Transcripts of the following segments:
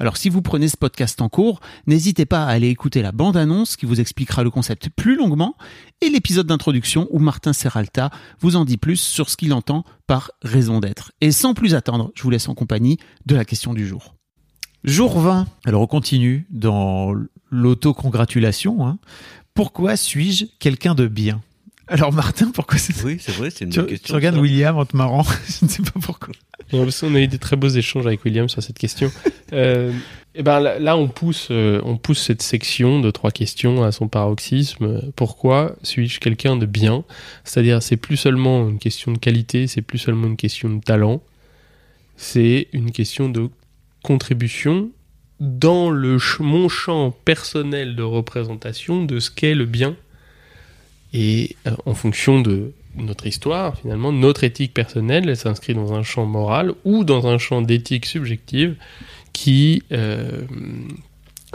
Alors si vous prenez ce podcast en cours, n'hésitez pas à aller écouter la bande-annonce qui vous expliquera le concept plus longuement et l'épisode d'introduction où Martin Serralta vous en dit plus sur ce qu'il entend par raison d'être. Et sans plus attendre, je vous laisse en compagnie de la question du jour. Jour 20. Alors on continue dans l'autocongratulation. Hein. Pourquoi suis-je quelqu'un de bien? Alors Martin, pourquoi c'est Oui, c'est vrai, c'est une tu, bonne question. tu regardes ça. William en te marrant, je ne sais pas pourquoi. Non, parce qu'on a eu des très beaux échanges avec William sur cette question. euh, et ben là, là, on pousse, euh, on pousse cette section de trois questions à son paroxysme. Pourquoi suis-je quelqu'un de bien? C'est-à-dire, c'est plus seulement une question de qualité, c'est plus seulement une question de talent, c'est une question de contribution dans le ch- mon champ personnel de représentation de ce qu'est le bien et euh, en fonction de notre histoire, finalement, notre éthique personnelle, elle s'inscrit dans un champ moral ou dans un champ d'éthique subjective qui euh,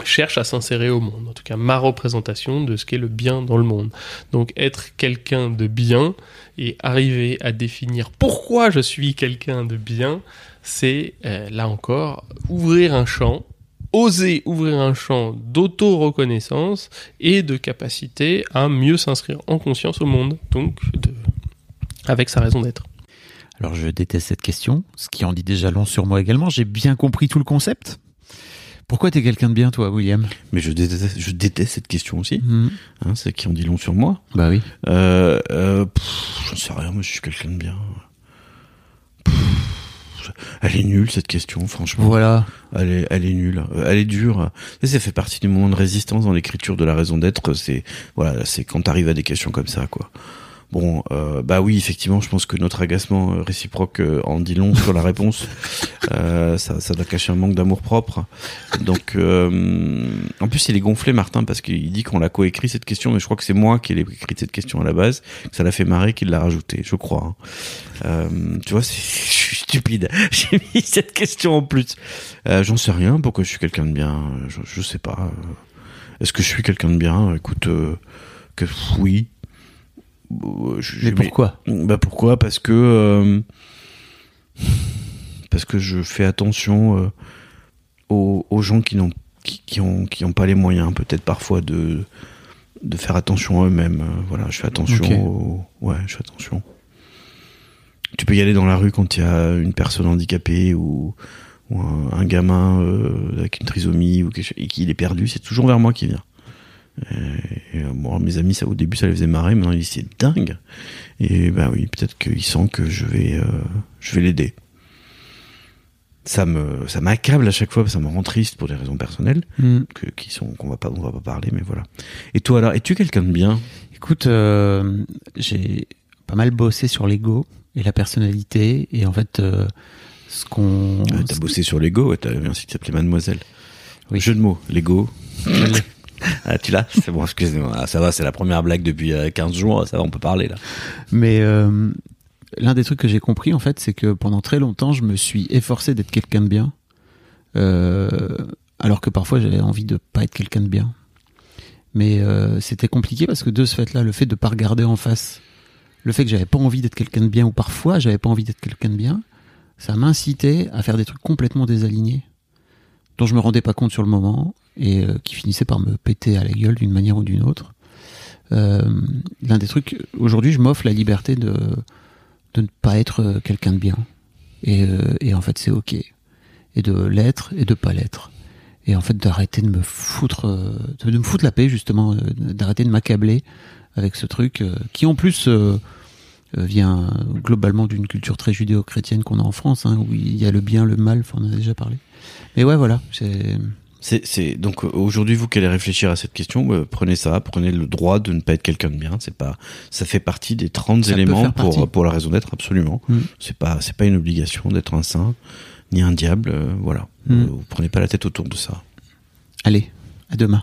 cherche à s'insérer au monde. En tout cas, ma représentation de ce qu'est le bien dans le monde. Donc, être quelqu'un de bien et arriver à définir pourquoi je suis quelqu'un de bien, c'est, euh, là encore, ouvrir un champ oser ouvrir un champ d'auto-reconnaissance et de capacité à mieux s'inscrire en conscience au monde, donc de... avec sa raison d'être. Alors je déteste cette question, ce qui en dit déjà long sur moi également. J'ai bien compris tout le concept. Pourquoi t'es quelqu'un de bien, toi, William? Mais je déteste, je déteste cette question aussi. Hein, c'est qui en dit long sur moi. Bah oui. Euh, euh, j'en sais rien, moi je suis quelqu'un de bien. Pff, elle est nulle cette question, franchement. Voilà. Elle est, elle est nulle. Euh, Elle est dure. Et ça fait partie du moment de résistance dans l'écriture de la raison d'être. C'est voilà, c'est quand t'arrives à des questions comme ça, quoi. Bon, euh, bah oui, effectivement, je pense que notre agacement euh, réciproque en dit long sur la réponse. Euh, ça, ça doit cacher un manque d'amour propre. Donc, euh, en plus, il est gonflé, Martin, parce qu'il dit qu'on l'a coécrit cette question, mais je crois que c'est moi qui ai écrit cette question à la base, que ça l'a fait marrer, qu'il l'a rajouté, je crois. hein. Tu vois, c'est, suis stupide. J'ai mis cette question en plus. Euh, j'en sais rien. Pourquoi je suis quelqu'un de bien je, je sais pas. Euh, Est-ce que je suis quelqu'un de bien? Écoute, euh, que oui. Euh, je- Mais pourquoi? bah pourquoi? Parce que euh, parce que je fais attention euh, aux, aux gens qui n'ont qui, qui ont qui ont pas les moyens peut-être parfois de de faire attention à eux-mêmes. Euh, Voilà, je fais attention. Aux- ouais, je fais attention. Tu peux y aller dans la rue quand il y a une personne handicapée ou, ou un, un gamin euh, avec une trisomie ou quelque et qu'il est perdu, c'est toujours vers moi qu'il vient. Et, et, bon, mes amis, ça au début, ça les faisait marrer. Maintenant, ils disent c'est dingue. Et bah oui, peut-être qu'il sent que je vais, euh, je vais l'aider. Ça me, ça m'accable à chaque fois, ça me rend triste pour des raisons personnelles, Hmm. que, qui sont, qu'on va pas, on va pas parler, mais voilà. Et toi alors, es-tu quelqu'un de bien? Écoute, euh, j'ai pas mal bossé sur l'ego et la personnalité et en fait, euh, ce qu'on... Euh, T'as bossé sur l'ego, ouais, t'avais un site qui s'appelait Mademoiselle. Oui. Jeu de mots, l'ego. ah, tu l'as? C'est bon, excusez-moi. Ah, ça va, c'est la première blague depuis euh, 15 jours, ça va, on peut parler là. Mais euh, l'un des trucs que j'ai compris, en fait, c'est que pendant très longtemps, je me suis efforcé d'être quelqu'un de bien, euh, alors que parfois j'avais envie de pas être quelqu'un de bien. Mais euh, c'était compliqué parce que de ce fait-là, le fait de pas regarder en face, le fait que j'avais pas envie d'être quelqu'un de bien, ou parfois j'avais pas envie d'être quelqu'un de bien, ça m'incitait à faire des trucs complètement désalignés, dont je me rendais pas compte sur le moment, et euh, qui finissaient par me péter à la gueule d'une manière ou d'une autre. Euh, L'un des trucs, aujourd'hui, je m'offre la liberté de, de ne pas être euh, quelqu'un de bien. Et, et en fait, c'est ok. Et de l'être et de pas l'être. Et en fait, d'arrêter de me foutre, de me foutre la paix, justement, d'arrêter de m'accabler avec ce truc qui en plus vient globalement d'une culture très judéo-chrétienne qu'on a en France, hein, où il y a le bien, le mal. On en a déjà parlé. Mais ouais, voilà. C'est donc euh, aujourd'hui vous qui allez réfléchir à cette question, euh, prenez ça, prenez le droit de ne pas être quelqu'un de bien. C'est pas, ça fait partie des 30 Ça peut éléments pour pour la raison d'être absolument. Mm. C'est pas c'est pas une obligation d'être un saint ni un diable. euh, voilà, Mm. Euh, vous prenez pas la tête autour de ça. allez, à demain.